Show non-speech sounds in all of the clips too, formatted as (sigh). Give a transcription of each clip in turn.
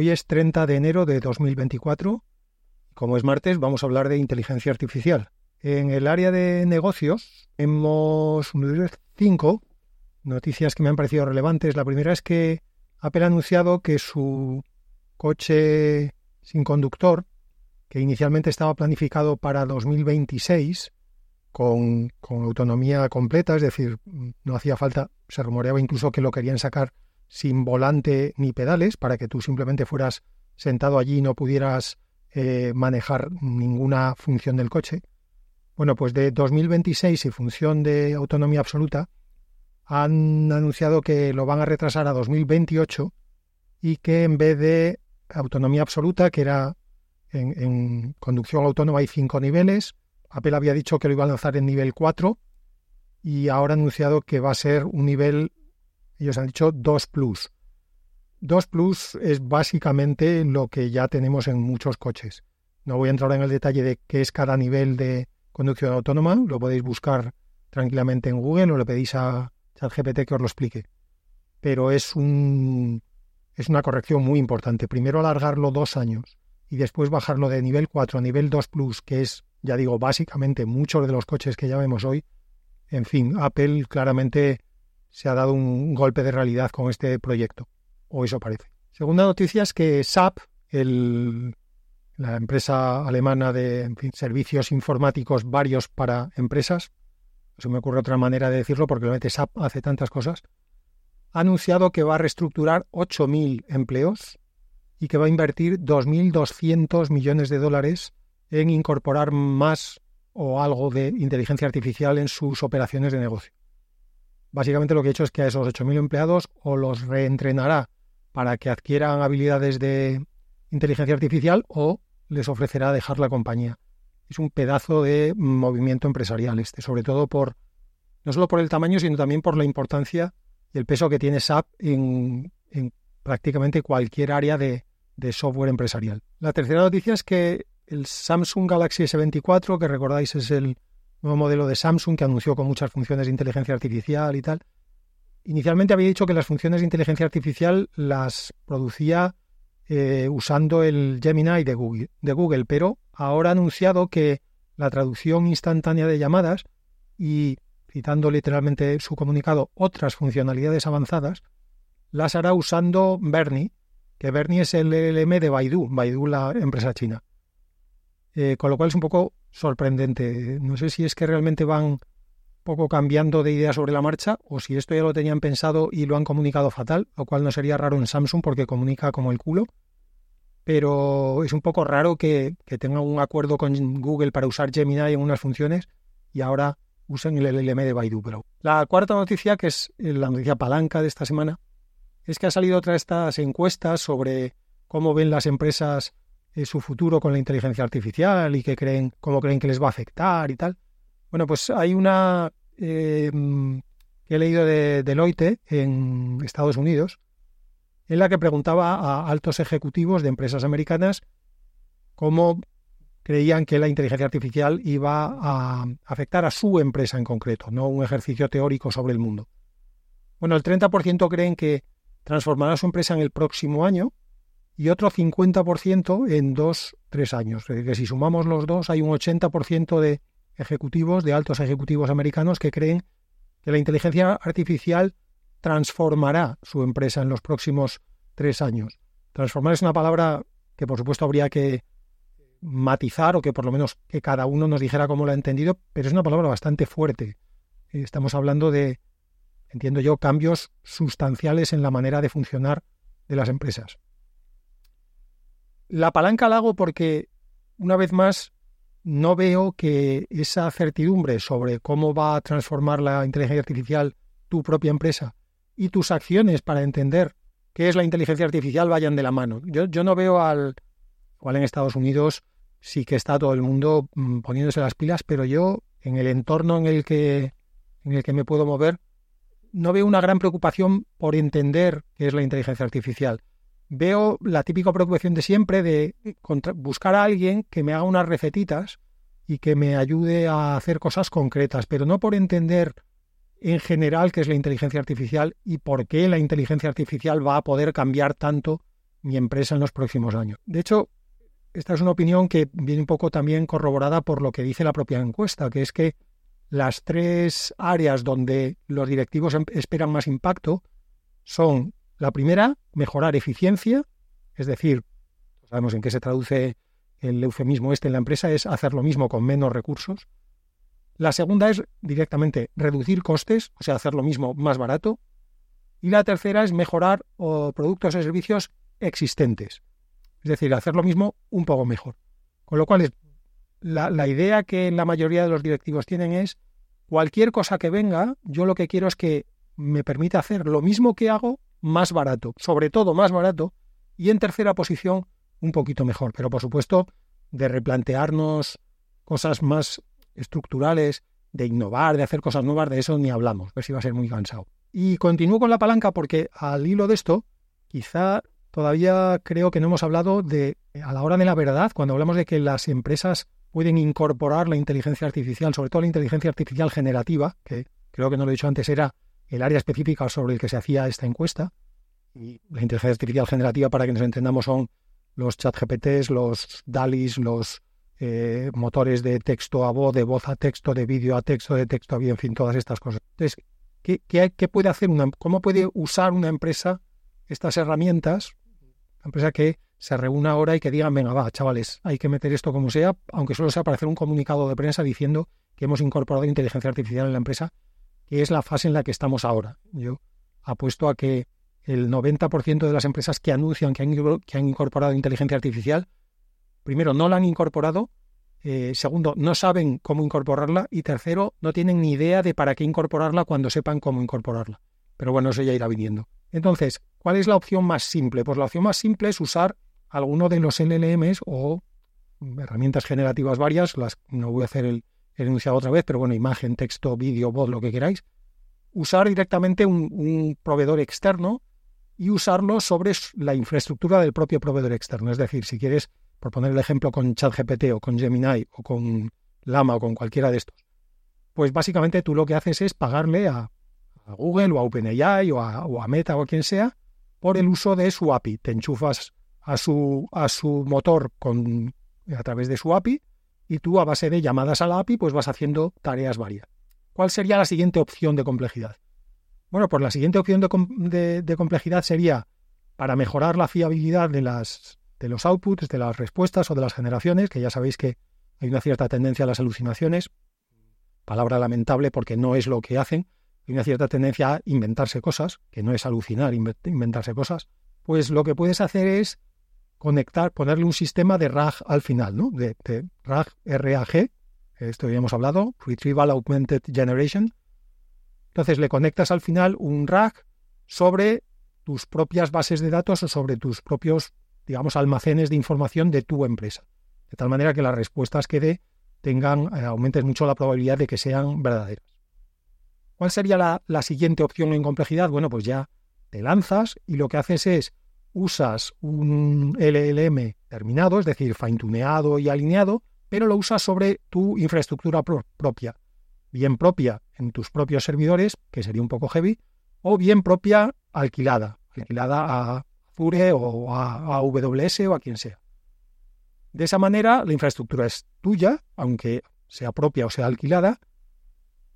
Hoy es 30 de enero de 2024. Como es martes, vamos a hablar de inteligencia artificial. En el área de negocios hemos cinco noticias que me han parecido relevantes. La primera es que Apple ha anunciado que su coche sin conductor, que inicialmente estaba planificado para 2026, con, con, autonomía completa, es decir, no hacía falta, se rumoreaba incluso que lo querían sacar sin volante ni pedales, para que tú simplemente fueras sentado allí y no pudieras eh, manejar ninguna función del coche. Bueno, pues de 2026 y función de autonomía absoluta, han anunciado que lo van a retrasar a 2028 y que en vez de autonomía absoluta, que era en, en conducción autónoma hay cinco niveles, Apple había dicho que lo iba a lanzar en nivel 4 y ahora ha anunciado que va a ser un nivel ellos han dicho 2 Plus. 2 Plus es básicamente lo que ya tenemos en muchos coches. No voy a entrar en el detalle de qué es cada nivel de conducción autónoma, lo podéis buscar tranquilamente en Google o le pedís a ChatGPT que os lo explique. Pero es, un, es una corrección muy importante. Primero alargarlo dos años y después bajarlo de nivel 4 a nivel 2 Plus, que es, ya digo, básicamente muchos de los coches que ya vemos hoy. En fin, Apple claramente se ha dado un golpe de realidad con este proyecto, o eso parece. Segunda noticia es que SAP, la empresa alemana de servicios informáticos varios para empresas, eso me ocurre otra manera de decirlo porque realmente SAP hace tantas cosas, ha anunciado que va a reestructurar 8.000 empleos y que va a invertir 2.200 millones de dólares en incorporar más o algo de inteligencia artificial en sus operaciones de negocio. Básicamente lo que ha hecho es que a esos 8.000 empleados o los reentrenará para que adquieran habilidades de inteligencia artificial o les ofrecerá dejar la compañía. Es un pedazo de movimiento empresarial este, sobre todo por no solo por el tamaño, sino también por la importancia y el peso que tiene SAP en, prácticamente cualquier área de, de software empresarial. La tercera noticia es que el Samsung Galaxy S24, que recordáis es el nuevo modelo de Samsung que anunció con muchas funciones de inteligencia artificial y tal. Inicialmente había dicho que las funciones de inteligencia artificial las producía eh, usando el Gemini de Google, pero ahora ha anunciado que la traducción instantánea de llamadas y, citando literalmente su comunicado, otras funcionalidades avanzadas, las hará usando Bernie, que Bernie es el LLM de Baidu, Baidu la empresa china. Eh, con lo cual es un poco sorprendente. No sé si es que realmente van poco cambiando de idea sobre la marcha o si esto ya lo tenían pensado y lo han comunicado fatal, lo cual no sería raro en Samsung porque comunica como el culo. Pero es un poco raro que, que tengan un acuerdo con Google para usar Gemini en unas funciones y ahora usen el LLM de Baidu. Pero la cuarta noticia, que es la noticia palanca de esta semana, es que ha salido otra de estas encuestas sobre cómo ven las empresas eh, su futuro con la inteligencia artificial y que creen, cómo creen que les va a afectar y tal. Bueno, pues hay una eh, que he leído de Deloitte en Estados Unidos, en la que preguntaba a altos ejecutivos de empresas americanas cómo creían que la inteligencia artificial iba a afectar a su empresa en concreto, no un ejercicio teórico sobre el mundo. Bueno, el 30% creen que transformará su empresa en el próximo año, y otro 50% en dos, tres años. Es decir, que si sumamos los dos, hay un 80% de ejecutivos, de altos ejecutivos americanos que creen que la inteligencia artificial transformará su empresa en los próximos tres años. Transformar es una palabra que por supuesto habría que matizar o que por lo menos que cada uno nos dijera cómo lo ha entendido, pero es una palabra bastante fuerte. Estamos hablando de, entiendo yo, cambios sustanciales en la manera de funcionar de las empresas. La palanca la hago porque, una vez más, no veo que esa certidumbre sobre cómo va a transformar la inteligencia artificial tu propia empresa y tus acciones para entender qué es la inteligencia artificial vayan de la mano. Yo, no veo al... Igual en Estados Unidos sí que está todo el mundo mm, poniéndose las pilas, pero yo, en el entorno en el que, en el que me puedo mover, no veo una gran preocupación por entender qué es la inteligencia artificial veo la típica preocupación de siempre de buscar a alguien que me haga unas recetitas y que me ayude a hacer cosas concretas, pero no por entender en general qué es la inteligencia artificial y por qué la inteligencia artificial va a poder cambiar tanto mi empresa en los próximos años. De hecho, esta es una opinión que viene un poco también corroborada por lo que dice la propia encuesta, que es que las tres áreas donde los directivos em, esperan más impacto son la primera, mejorar eficiencia, es decir, sabemos en qué se traduce el eufemismo este en la empresa, es hacer lo mismo con menos recursos. La segunda es directamente reducir costes, o sea, hacer lo mismo más barato. Y la tercera es mejorar productos o servicios existentes, es decir, hacer lo mismo un poco mejor. Con lo cual, la, la idea que la mayoría de los directivos tienen es, cualquier cosa que venga, yo lo que quiero es que me permita hacer lo mismo que hago más barato, sobre todo más barato, y en tercera posición un poquito mejor. Pero por supuesto, de replantearnos cosas más estructurales, de innovar, de hacer cosas nuevas, de eso ni hablamos, ver si va a ser muy cansado. Y continúo con la palanca porque al hilo de esto, quizá todavía creo que no hemos hablado de, a la hora de la verdad, cuando hablamos de que las empresas pueden incorporar la inteligencia artificial, sobre todo la inteligencia artificial generativa, que creo que no lo he dicho antes, era el área específica sobre el que se hacía esta encuesta. Y la inteligencia artificial generativa, para que nos entendamos, son los chat GPTs, los DALIs, los eh, motores de texto a voz, de voz a texto, de vídeo a texto, de texto a vídeo, en fin, todas estas cosas. Entonces, ¿qué, puede hacer una, cómo puede usar una empresa estas herramientas? Una empresa que se reúna ahora y que digan, venga, va, chavales, hay que meter esto como sea, aunque solo sea para hacer un comunicado de prensa diciendo que hemos incorporado inteligencia artificial en la empresa, que es la fase en la que estamos ahora. Yo apuesto a que el 90% de las empresas que anuncian que han, incorporado inteligencia artificial, primero, no la han incorporado, eh, segundo, no saben cómo incorporarla y tercero, no tienen ni idea de para qué incorporarla cuando sepan cómo incorporarla. Pero bueno, eso ya irá viniendo. Entonces, ¿cuál es la opción más simple? Pues la opción más simple es usar alguno de los LLMs o herramientas generativas varias, las no voy a hacer el, el enunciado otra vez, pero bueno, imagen, texto, vídeo, voz, lo que queráis, usar directamente un proveedor externo y usarlo sobre la infraestructura del propio proveedor externo. Es decir, si quieres, por poner el ejemplo con ChatGPT o con Gemini o con Lama o con cualquiera de estos, pues básicamente tú lo que haces es pagarle a, Google o a OpenAI o a, o a, Meta o a quien sea por el uso de su API. Te enchufas a su, a su motor con, a través de su API y tú a base de llamadas a la API pues vas haciendo tareas varias. ¿Cuál sería la siguiente opción de complejidad? Bueno, pues la siguiente opción de, complejidad sería para mejorar la fiabilidad de, las, de los outputs, de las respuestas o de las generaciones, que ya sabéis que hay una cierta tendencia a las alucinaciones, palabra lamentable porque no es lo que hacen, hay una cierta tendencia a inventarse cosas, que no es alucinar, inventarse cosas, pues lo que puedes hacer es conectar, ponerle un sistema de RAG al final, ¿no? De, RAG, RAG, esto ya hemos hablado, Retrieval Augmented Generation, entonces le conectas al final un RAG sobre tus propias bases de datos o sobre tus propios, digamos, almacenes de información de tu empresa. De tal manera que las respuestas que dé tengan, eh, aumentes mucho la probabilidad de que sean verdaderas. ¿Cuál sería la, la siguiente opción en complejidad? Bueno, pues ya te lanzas y lo que haces es usas un LLM terminado, es decir, fine-tuneado y alineado, pero lo usas sobre tu infraestructura propia bien propia en tus propios servidores, que sería un poco heavy, o bien propia alquilada, alquilada a Azure o a AWS o a quien sea. De esa manera, la infraestructura es tuya, aunque sea propia o sea alquilada,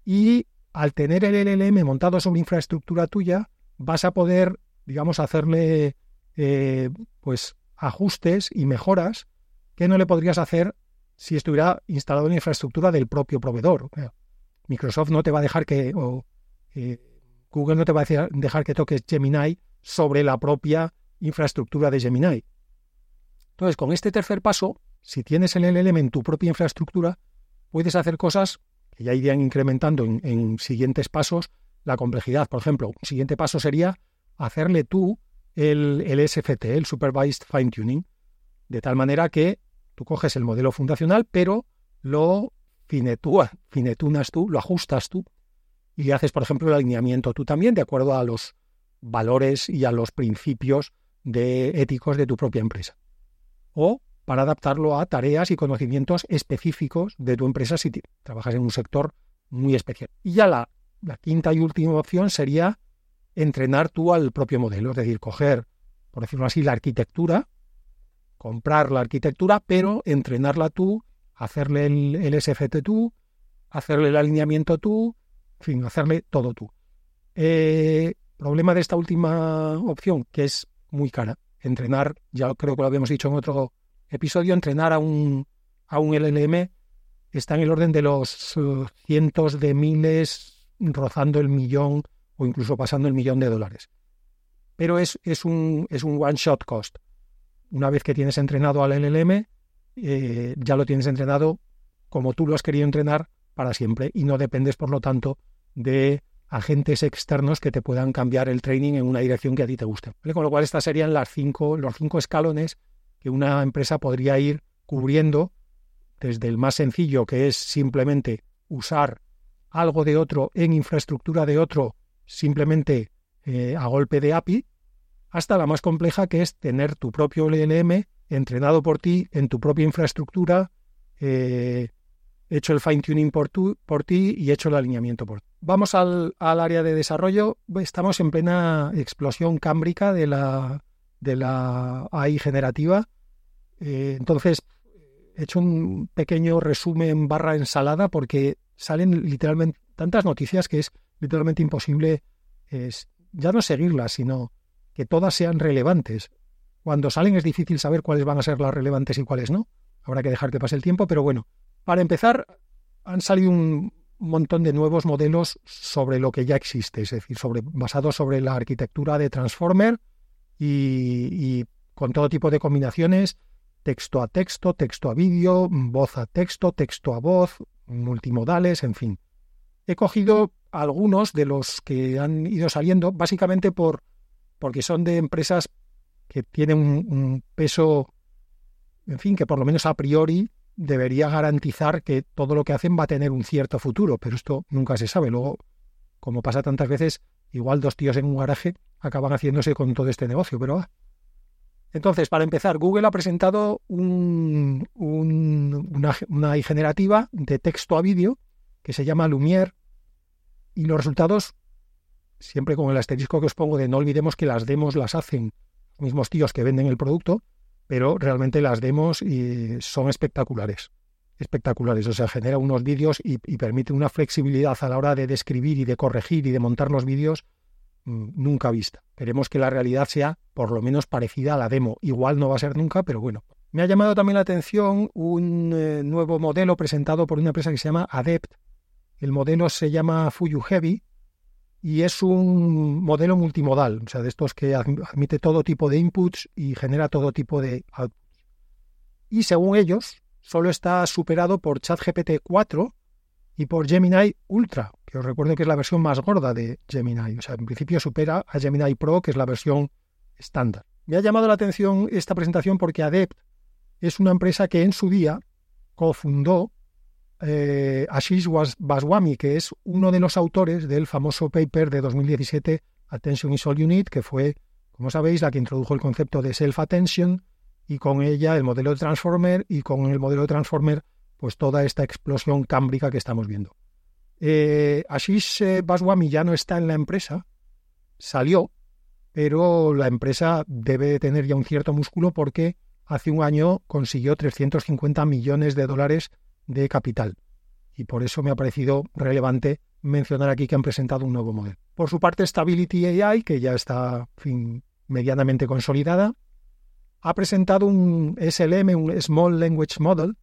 y al tener el LLM montado sobre infraestructura tuya, vas a poder, digamos, hacerle eh, pues ajustes y mejoras que no le podrías hacer si estuviera instalado en infraestructura del propio proveedor. Microsoft no te va a dejar que, o eh, Google no te va a dejar que toques Gemini sobre la propia infraestructura de Gemini. Entonces, con este tercer paso, si tienes el LLM en tu propia infraestructura, puedes hacer cosas que ya irían incrementando en, siguientes pasos la complejidad. Por ejemplo, un siguiente paso sería hacerle tú el, SFT, el Supervised Fine Tuning, de tal manera que tú coges el modelo fundacional, pero lo finetunas tú, lo ajustas tú y haces, por ejemplo, el alineamiento tú también de acuerdo a los valores y a los principios de éticos de tu propia empresa. O para adaptarlo a tareas y conocimientos específicos de tu empresa si trabajas en un sector muy especial. Y ya la, la quinta y última opción sería entrenar tú al propio modelo, es decir, coger por decirlo así, la arquitectura, comprar la arquitectura, pero entrenarla tú, hacerle el, SFT tú, hacerle el alineamiento tú, en fin, hacerle todo tú. Eh, problema de esta última opción, que es muy cara. Entrenar, ya creo que lo habíamos dicho en otro episodio, entrenar a un, a un LLM está en el orden de los eh, cientos de miles, rozando el millón o incluso pasando el millón de dólares. Pero es, es un, es un one-shot cost. Una vez que tienes entrenado al LLM, eh, ya lo tienes entrenado como tú lo has querido entrenar para siempre y no dependes, por lo tanto, de agentes externos que te puedan cambiar el training en una dirección que a ti te guste. Con lo cual, estas serían las cinco, los cinco escalones que una empresa podría ir cubriendo desde el más sencillo, que es simplemente usar algo de otro en infraestructura de otro, simplemente eh, a golpe de API, hasta la más compleja, que es tener tu propio LLM entrenado por ti en tu propia infraestructura, eh, hecho el fine-tuning por, por ti y hecho el alineamiento por ti. Vamos al, área de desarrollo. Estamos en plena explosión cámbrica de la, de la AI generativa. Eh, entonces, he hecho un pequeño resumen barra ensalada porque salen literalmente tantas noticias que es literalmente imposible es, ya no seguirlas, sino que todas sean relevantes. Cuando salen es difícil saber cuáles van a ser las relevantes y cuáles no. Habrá que dejar que pase el tiempo, pero bueno, para empezar, han salido un montón de nuevos modelos sobre lo que ya existe, es decir, sobre, basados sobre la arquitectura de Transformer y con todo tipo de combinaciones texto a texto, texto a vídeo, voz a texto, texto a voz, multimodales, en fin. He cogido algunos de los que han ido saliendo, básicamente por, porque son de empresas que tienen un, peso, en fin, que por lo menos a priori debería garantizar que todo lo que hacen va a tener un cierto futuro, pero esto nunca se sabe. Luego, como pasa tantas veces, igual dos tíos en un garaje acaban haciéndose con todo este negocio, pero entonces, para empezar, Google ha presentado una, una generativa de texto a vídeo que se llama Lumiere y los resultados, siempre con el asterisco que os pongo de no olvidemos que las demos las hacen los mismos tíos que venden el producto, pero realmente las demos son espectaculares. Espectaculares, o sea, genera unos vídeos y permite una flexibilidad a la hora de describir y de corregir y de montar los vídeos Mm, nunca vista. Queremos que la realidad sea por lo menos parecida a la demo. Igual no va a ser nunca, pero bueno. Me ha llamado también la atención un eh, nuevo modelo presentado por una empresa que se llama Adept. El modelo se llama Fuyu Heavy y es un modelo multimodal, o sea, de estos que admite todo tipo de inputs y genera todo tipo de outputs. Y según ellos, solo está superado por ChatGPT 4 y por Gemini Ultra, que os recuerdo que es la versión más gorda de Gemini. O sea, en principio supera a Gemini Pro, que es la versión estándar. Me ha llamado la atención esta presentación porque Adept es una empresa que en su día cofundó eh, Ashish Baswami, que es uno de los autores del famoso paper de 2017 Attention is All Unit, que fue, como sabéis, la que introdujo el concepto de self-attention y con ella el modelo de Transformer y con el modelo de Transformer pues toda esta explosión cámbrica que estamos viendo. Eh, Ashish eh, Baswami ya no está en la empresa, salió, pero la empresa debe tener ya un cierto músculo porque hace un año consiguió 350 millones de dólares de capital. Y por eso me ha parecido relevante mencionar aquí que han presentado un nuevo modelo. Por su parte, Stability AI, que ya está medianamente consolidada, ha presentado un SLM, un Small Language Model,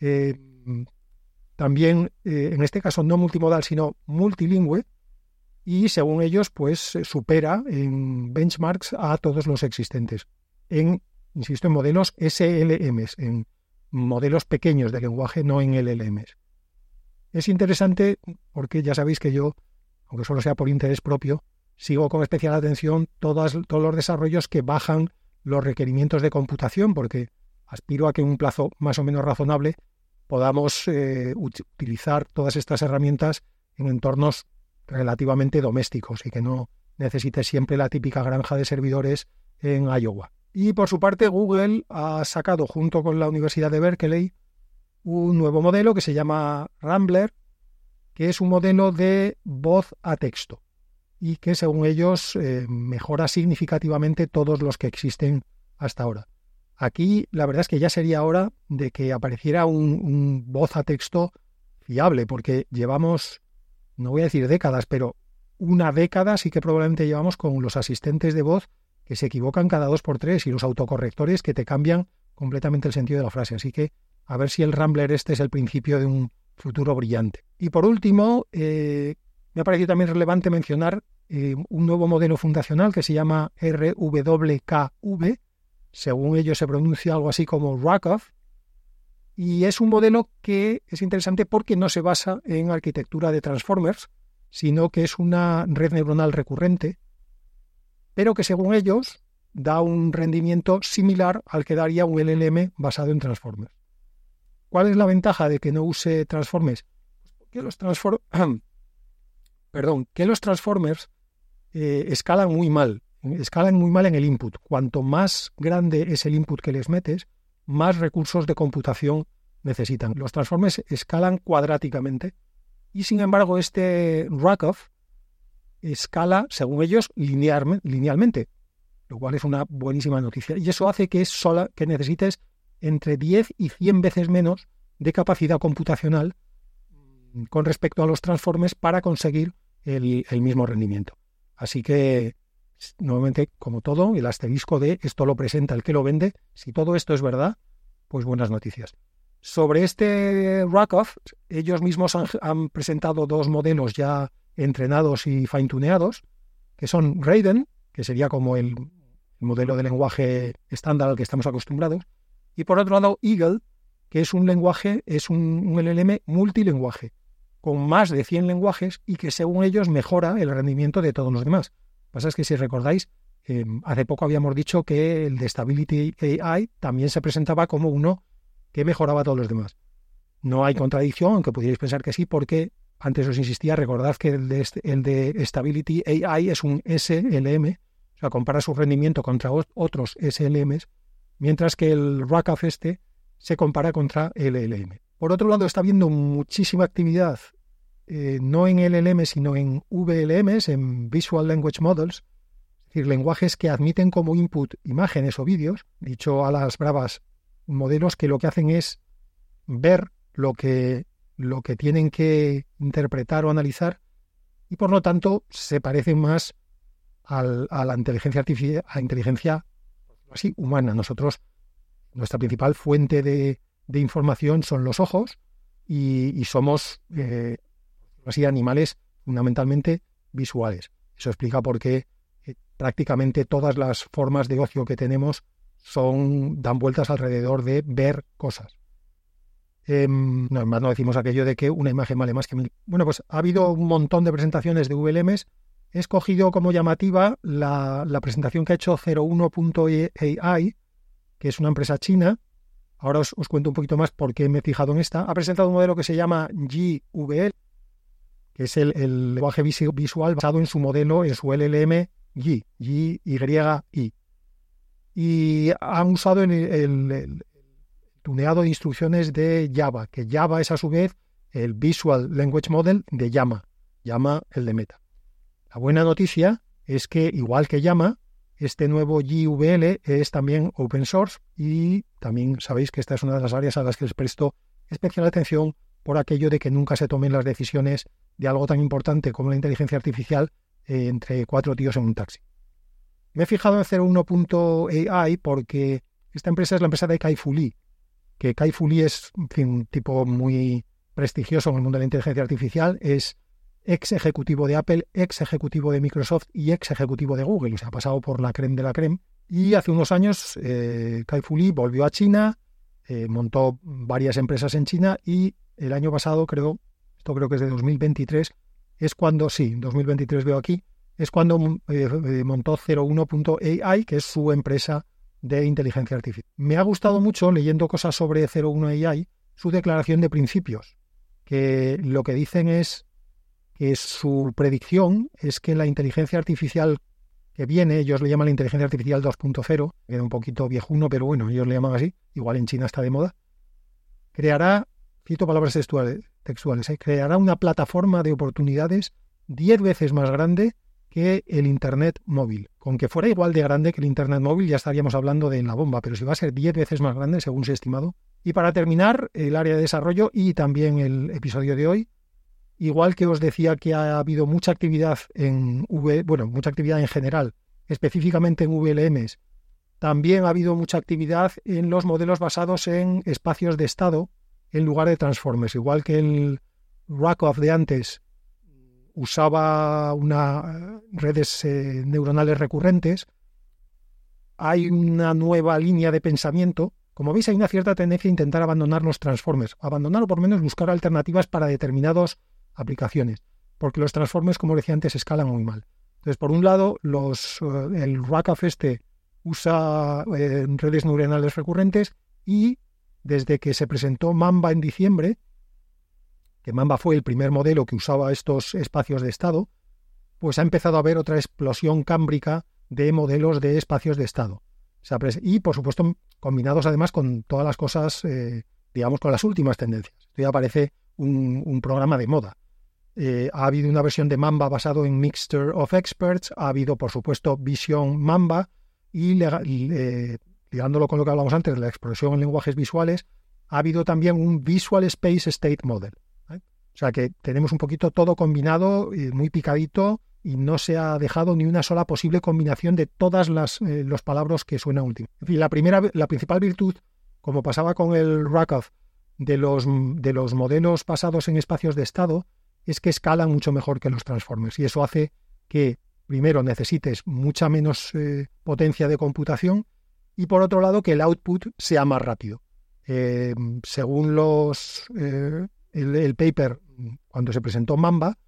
eh, también, eh, en este caso, no multimodal, sino multilingüe, y según ellos, pues supera en benchmarks a todos los existentes. En, insisto, en modelos SLMs, en modelos pequeños de lenguaje, no en LLMs. Es interesante porque ya sabéis que yo, aunque solo sea por interés propio, sigo con especial atención todos los desarrollos que bajan los requerimientos de computación, porque aspiro a que en un plazo más o menos razonable podamos eh, utilizar todas estas herramientas en entornos relativamente domésticos y que no necesite siempre la típica granja de servidores en Iowa. Y por su parte, Google ha sacado junto con la Universidad de Berkeley un nuevo modelo que se llama Rambler, que es un modelo de voz a texto. y que según ellos eh, mejora significativamente todos los que existen hasta ahora. Aquí la verdad es que ya sería hora de que apareciera un, voz a texto fiable, porque llevamos, no voy a decir décadas, pero una década sí que probablemente llevamos con los asistentes de voz que se equivocan cada dos por tres y los autocorrectores que te cambian completamente el sentido de la frase. Así que a ver si el Rambler este es el principio de un futuro brillante. Y por último, eh, me ha parecido también relevante mencionar eh, un nuevo modelo fundacional que se llama RWKV, según ellos se pronuncia algo así como Rakoff, y es un modelo que es interesante porque no se basa en arquitectura de transformers, sino que es una red neuronal recurrente, pero que según ellos da un rendimiento similar al que daría un LLM basado en transformers. ¿Cuál es la ventaja de que no use transformers? Que los, (clears throat) Perdón, que los transformers eh, escalan muy mal escalan muy mal en el input. Cuanto más grande es el input que les metes, más recursos de computación necesitan. Los transformers escalan cuadráticamente y sin embargo este Rakoff escala, según ellos, linealmente, lo cual es una buenísima noticia. Y eso hace que, sola, que necesites entre 10 y 100 veces menos de capacidad computacional con respecto a los transformers para conseguir el mismo rendimiento. Así que nuevamente, como todo, el asterisco de esto lo presenta el que lo vende. Si todo esto es verdad, pues buenas noticias. Sobre este Rakoff, ellos mismos han, presentado dos modelos ya entrenados y fine-tuneados, que son Raiden, que sería como el modelo de lenguaje estándar al que estamos acostumbrados, y por otro lado Eagle, que es un lenguaje, es un, LLM multilenguaje, con más de 100 lenguajes y que según ellos mejora el rendimiento de todos los demás pasa es que si recordáis, em, hace poco habíamos dicho que el de Stability AI también se presentaba como uno que mejoraba a todos los demás. No hay contradicción, aunque pudierais pensar que sí, porque antes os insistía, recordad que el de, el de Stability AI es un SLM, o sea, compara su rendimiento contra otros SLMs, mientras que el RACAF este se compara contra LLM. Por otro lado, está habiendo muchísima actividad eh, no en LLM, sino en VLMs, en Visual Language Models, es decir, lenguajes que admiten como input imágenes o vídeos, dicho a las bravas, modelos que lo que hacen es ver lo que, lo que tienen que interpretar o analizar y por lo tanto se parecen más al, a la inteligencia artificial, a inteligencia así humana. Nosotros, nuestra principal fuente de, información son los ojos y, somos eh, así animales fundamentalmente visuales. Eso explica por qué eh, prácticamente todas las formas de ocio que tenemos son dan vueltas alrededor de ver cosas. Eh, no, no decimos aquello de que una imagen vale más que mil. Bueno, pues ha habido un montón de presentaciones de VLMs. He escogido como llamativa la, presentación que ha hecho 01.ai, que es una empresa china. Ahora os, os, cuento un poquito más por qué me he fijado en esta. Ha presentado un modelo que se llama GVL, que es el, lenguaje visual basado en su modelo, en su LLM Y, Y, Y, Y han usado el, el, tuneado de instrucciones de Java, que Java es a su vez el Visual Language Model de Llama, Llama el de Meta. La buena noticia es que, igual que Llama, este nuevo GVL es también open source y también sabéis que esta es una de las áreas a las que les presto especial atención por aquello de que nunca se tomen las decisiones de algo tan importante como la inteligencia artificial eh, entre cuatro tíos en un taxi. Me he fijado en 01.ai porque esta empresa es la empresa de Kai Fu Lee, que Kai Fu Lee es un tipo muy prestigioso en el mundo de la inteligencia artificial, es ex ejecutivo de Apple, ex ejecutivo de Microsoft y ex ejecutivo de Google, o sea, ha pasado por la creme de la creme. Y hace unos años eh, Kai Fu Lee volvió a China, eh, montó varias empresas en China y el año pasado creo creo que es de 2023, es cuando, sí, 2023 veo aquí, es cuando eh, eh, montó 01.ai, que es su empresa de inteligencia artificial. Me ha gustado mucho, leyendo cosas sobre 01AI, su declaración de principios, que lo que dicen es que su predicción es que la inteligencia artificial que viene, ellos le llaman la inteligencia artificial 2.0, queda un poquito viejuno, pero bueno, ellos le llaman así, igual en China está de moda, creará, cito palabras textuales, textuales. ¿eh? Creará una plataforma de oportunidades diez veces más grande que el Internet móvil. Con que fuera igual de grande que el Internet móvil ya estaríamos hablando de la bomba, pero si va a ser 10 veces más grande, según se ha estimado. Y para terminar, el área de desarrollo y también el episodio de hoy, igual que os decía que ha habido mucha actividad en v, bueno, mucha actividad en general, específicamente en VLMs, también ha habido mucha actividad en los modelos basados en espacios de estado en lugar de transformers, igual que el Rakoff de antes usaba una redes eh, neuronales recurrentes, hay una nueva línea de pensamiento. Como veis, hay una cierta tendencia a intentar abandonar los transformers, abandonar o por menos buscar alternativas para determinadas aplicaciones, porque los transformers, como decía antes, escalan muy mal. Entonces, por un lado, los, eh, el RACAF este usa eh, redes neuronales recurrentes y desde que se presentó Mamba en diciembre, que Mamba fue el primer modelo que usaba estos espacios de estado, pues ha empezado a haber otra explosión cámbrica de modelos de espacios de estado. Y, por supuesto, combinados además con todas las cosas, eh, digamos, con las últimas tendencias. Esto ya parece un, programa de moda. Eh, ha habido una versión de Mamba basado en Mixture of Experts, ha habido, por supuesto, Vision Mamba, y, ligándolo con lo que hablamos antes de la expresión en lenguajes visuales, ha habido también un Visual Space State Model, o sea que tenemos un poquito todo combinado, muy picadito, y no se ha dejado ni una sola posible combinación de todas las eh, los palabras que suenan último. En fin, la primera, la principal virtud, como pasaba con el Rakoff, de los, de los modelos basados en espacios de estado, es que escalan mucho mejor que los transformers. Y eso hace que, primero, necesites mucha menos eh, potencia de computación y, por otro lado, que el output sea más rápido. Eh, según los, el, paper, cuando se presentó Mamba,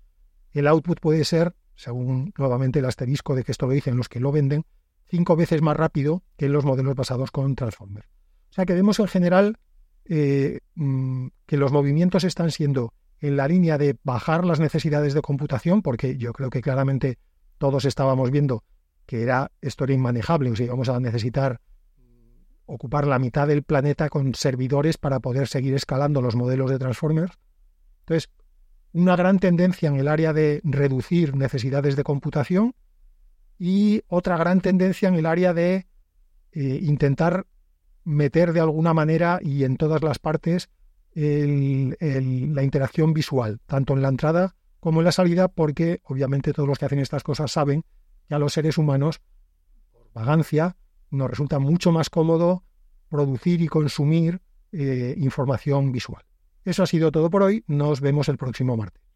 el output puede ser, según nuevamente el asterisco de que esto lo dicen los que lo venden, cinco veces más rápido que en los modelos basados con Transformer. O sea que vemos en general eh, mm, que los movimientos están siendo en la línea de bajar las necesidades de computación, porque yo creo que claramente todos estábamos viendo que era esto era inmanejable, o sea, íbamos a necesitar ocupar la mitad del planeta con servidores para poder seguir escalando los modelos de Transformers. Entonces, una gran tendencia en el área de reducir necesidades de computación y otra gran tendencia en el área de eh, intentar meter de alguna manera y en todas las partes la interacción visual, tanto en la entrada como en la salida, porque obviamente todos los que hacen estas cosas saben que a los seres humanos, por vagancia, nos resulta mucho más cómodo producir y consumir eh, información visual. Eso ha sido todo por hoy. Nos vemos el próximo martes.